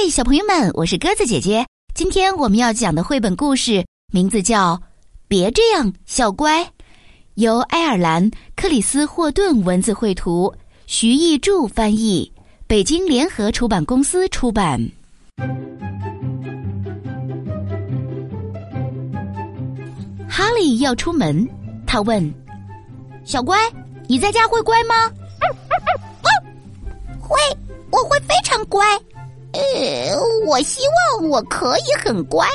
嗨，小朋友们，我是鸽子姐姐。今天我们要讲的绘本故事名字叫《别这样，小乖》，由爱尔兰克里斯霍顿文字绘图，徐艺柱翻译，北京联合出版公司出版。哈利要出门，他问：“小乖，你在家会乖吗？”“会，我会非常乖。”呃，我希望我可以很乖。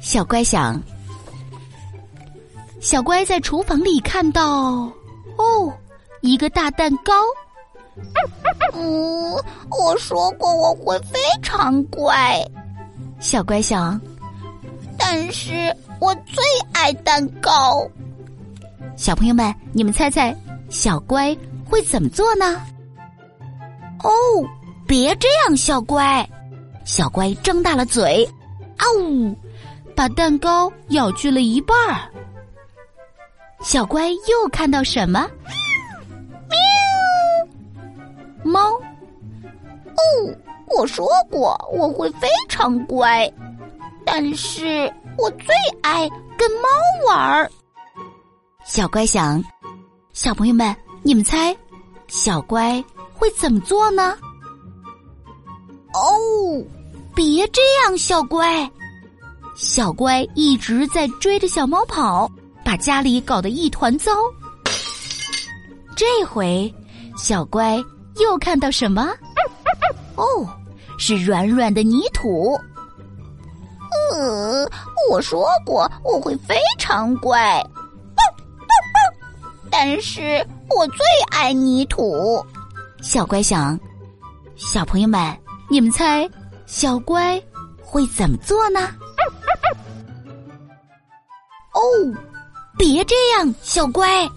小乖想，小乖在厨房里看到，哦，一个大蛋糕。嗯，我说过我会非常乖。小乖想，但是我最爱蛋糕。小朋友们，你们猜猜，小乖会怎么做呢？哦。别这样，小乖！小乖张大了嘴，啊呜，把蛋糕咬去了一半儿。小乖又看到什么？喵！猫！哦，我说过我会非常乖，但是我最爱跟猫玩儿。小乖想，小朋友们，你们猜，小乖会怎么做呢？哦，别这样，小乖！小乖一直在追着小猫跑，把家里搞得一团糟。这回，小乖又看到什么？哦，是软软的泥土。呃，我说过我会非常乖，但是我最爱泥土。小乖想，小朋友们。你们猜，小乖会怎么做呢？哦，别这样，小乖！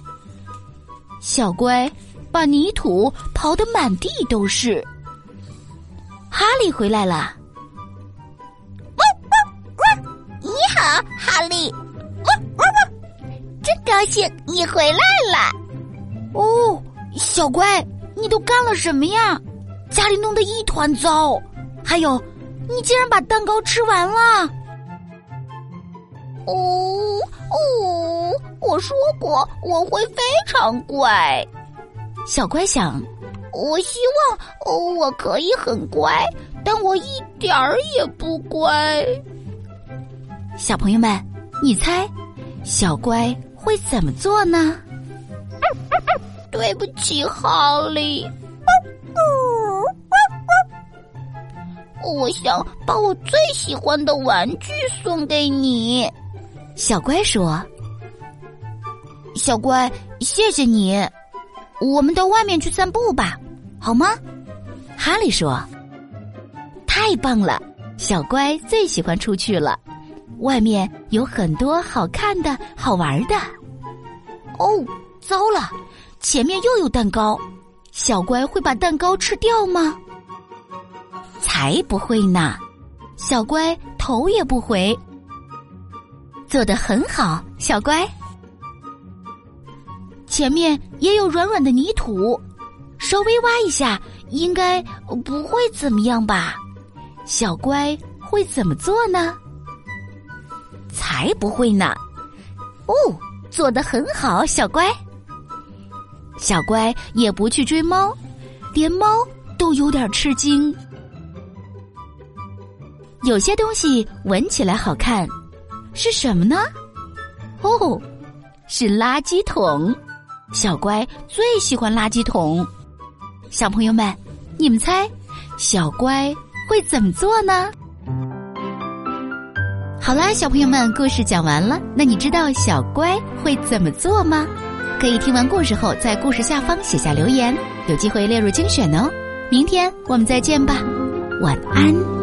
小乖把泥土刨得满地都是。哈利回来了。你好，哈利！汪汪汪真高兴你回来了。哦，小乖，你都干了什么呀？家里弄得一团糟，还有，你竟然把蛋糕吃完了！哦哦，我说过我会非常乖。小乖想，我希望哦我可以很乖，但我一点儿也不乖。小朋友们，你猜，小乖会怎么做呢？对不起，哈利。我想把我最喜欢的玩具送给你，小乖说：“小乖，谢谢你。我们到外面去散步吧，好吗？”哈利说：“太棒了！小乖最喜欢出去了，外面有很多好看的好玩的。”哦，糟了，前面又有蛋糕，小乖会把蛋糕吃掉吗？才不会呢，小乖头也不回，做得很好，小乖。前面也有软软的泥土，稍微挖一下，应该不会怎么样吧？小乖会怎么做呢？才不会呢！哦，做得很好，小乖。小乖也不去追猫，连猫都有点吃惊。有些东西闻起来好看，是什么呢？哦，是垃圾桶。小乖最喜欢垃圾桶。小朋友们，你们猜，小乖会怎么做呢？好啦，小朋友们，故事讲完了。那你知道小乖会怎么做吗？可以听完故事后，在故事下方写下留言，有机会列入精选哦。明天我们再见吧，晚安。